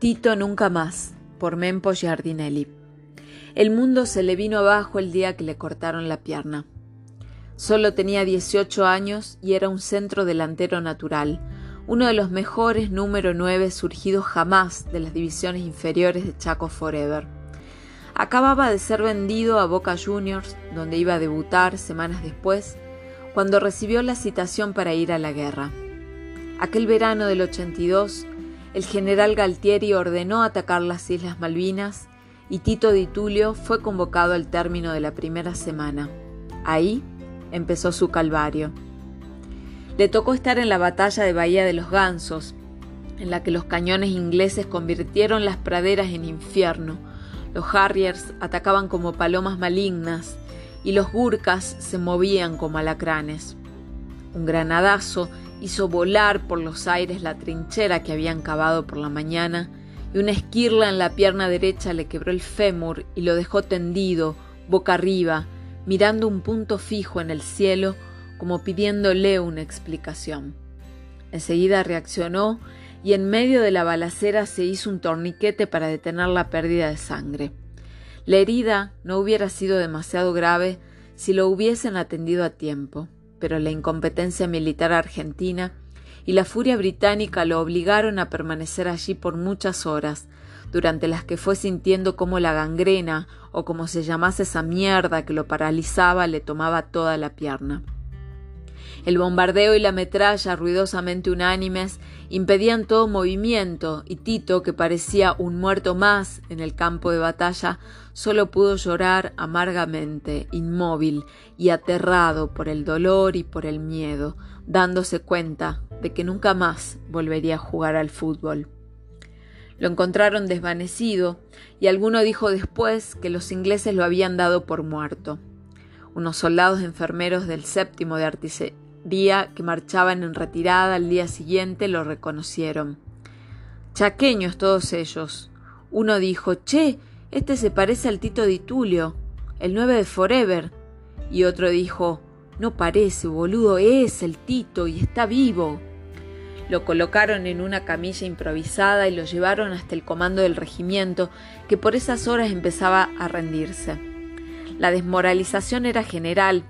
Tito nunca más, por Mempo Giardinelli. El mundo se le vino abajo el día que le cortaron la pierna. Solo tenía 18 años y era un centro delantero natural, uno de los mejores número 9 surgidos jamás de las divisiones inferiores de Chaco Forever. Acababa de ser vendido a Boca Juniors, donde iba a debutar semanas después, cuando recibió la citación para ir a la guerra. Aquel verano del 82, el general Galtieri ordenó atacar las Islas Malvinas y Tito Di Tulio fue convocado al término de la primera semana. Ahí empezó su calvario. Le tocó estar en la batalla de Bahía de los Gansos, en la que los cañones ingleses convirtieron las praderas en infierno. Los Harriers atacaban como palomas malignas y los Gurkhas se movían como alacranes. Un granadazo hizo volar por los aires la trinchera que habían cavado por la mañana, y una esquirla en la pierna derecha le quebró el fémur y lo dejó tendido, boca arriba, mirando un punto fijo en el cielo, como pidiéndole una explicación. Enseguida reaccionó y en medio de la balacera se hizo un torniquete para detener la pérdida de sangre. La herida no hubiera sido demasiado grave si lo hubiesen atendido a tiempo pero la incompetencia militar argentina y la furia británica lo obligaron a permanecer allí por muchas horas, durante las que fue sintiendo cómo la gangrena, o como se llamase esa mierda que lo paralizaba, le tomaba toda la pierna. El bombardeo y la metralla, ruidosamente unánimes, impedían todo movimiento, y Tito, que parecía un muerto más en el campo de batalla, solo pudo llorar amargamente, inmóvil y aterrado por el dolor y por el miedo, dándose cuenta de que nunca más volvería a jugar al fútbol. Lo encontraron desvanecido y alguno dijo después que los ingleses lo habían dado por muerto. Unos soldados enfermeros del séptimo de artillería que marchaban en retirada al día siguiente lo reconocieron. Chaqueños todos ellos. Uno dijo, Che, este se parece al Tito de Tulio, el 9 de Forever. Y otro dijo, no parece, boludo, es el Tito y está vivo. Lo colocaron en una camilla improvisada y lo llevaron hasta el comando del regimiento, que por esas horas empezaba a rendirse. La desmoralización era general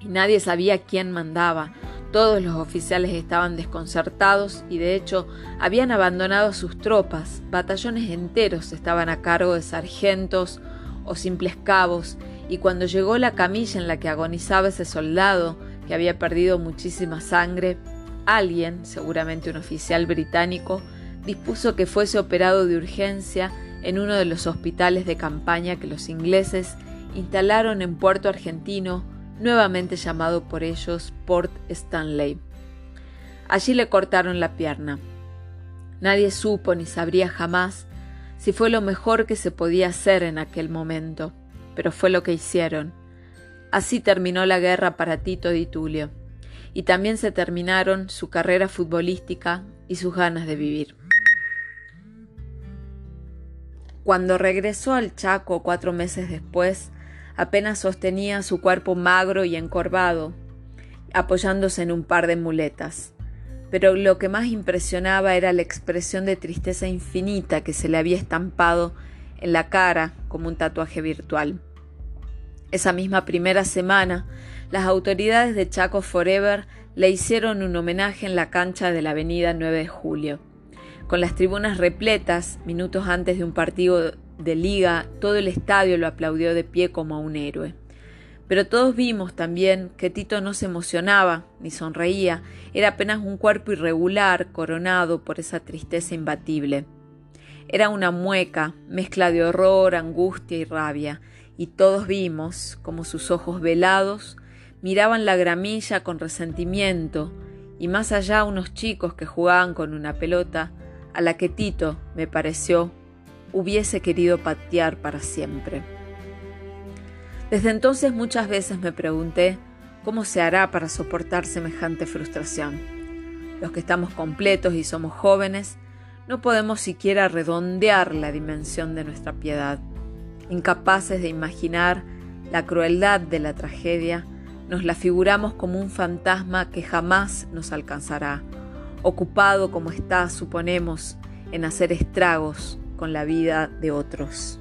y nadie sabía quién mandaba. Todos los oficiales estaban desconcertados y de hecho habían abandonado sus tropas. Batallones enteros estaban a cargo de sargentos o simples cabos y cuando llegó la camilla en la que agonizaba ese soldado, que había perdido muchísima sangre, alguien, seguramente un oficial británico, dispuso que fuese operado de urgencia en uno de los hospitales de campaña que los ingleses instalaron en Puerto Argentino nuevamente llamado por ellos Port Stanley. Allí le cortaron la pierna. Nadie supo ni sabría jamás si fue lo mejor que se podía hacer en aquel momento, pero fue lo que hicieron. Así terminó la guerra para Tito Di Tulio, y también se terminaron su carrera futbolística y sus ganas de vivir. Cuando regresó al Chaco cuatro meses después, apenas sostenía su cuerpo magro y encorvado, apoyándose en un par de muletas. Pero lo que más impresionaba era la expresión de tristeza infinita que se le había estampado en la cara como un tatuaje virtual. Esa misma primera semana, las autoridades de Chaco Forever le hicieron un homenaje en la cancha de la avenida 9 de Julio. Con las tribunas repletas, minutos antes de un partido de liga, todo el estadio lo aplaudió de pie como a un héroe. Pero todos vimos también que Tito no se emocionaba ni sonreía, era apenas un cuerpo irregular coronado por esa tristeza imbatible. Era una mueca, mezcla de horror, angustia y rabia, y todos vimos como sus ojos velados miraban la gramilla con resentimiento, y más allá unos chicos que jugaban con una pelota, a la que Tito, me pareció, hubiese querido patear para siempre. Desde entonces muchas veces me pregunté cómo se hará para soportar semejante frustración. Los que estamos completos y somos jóvenes, no podemos siquiera redondear la dimensión de nuestra piedad. Incapaces de imaginar la crueldad de la tragedia, nos la figuramos como un fantasma que jamás nos alcanzará, ocupado como está, suponemos, en hacer estragos con la vida de otros.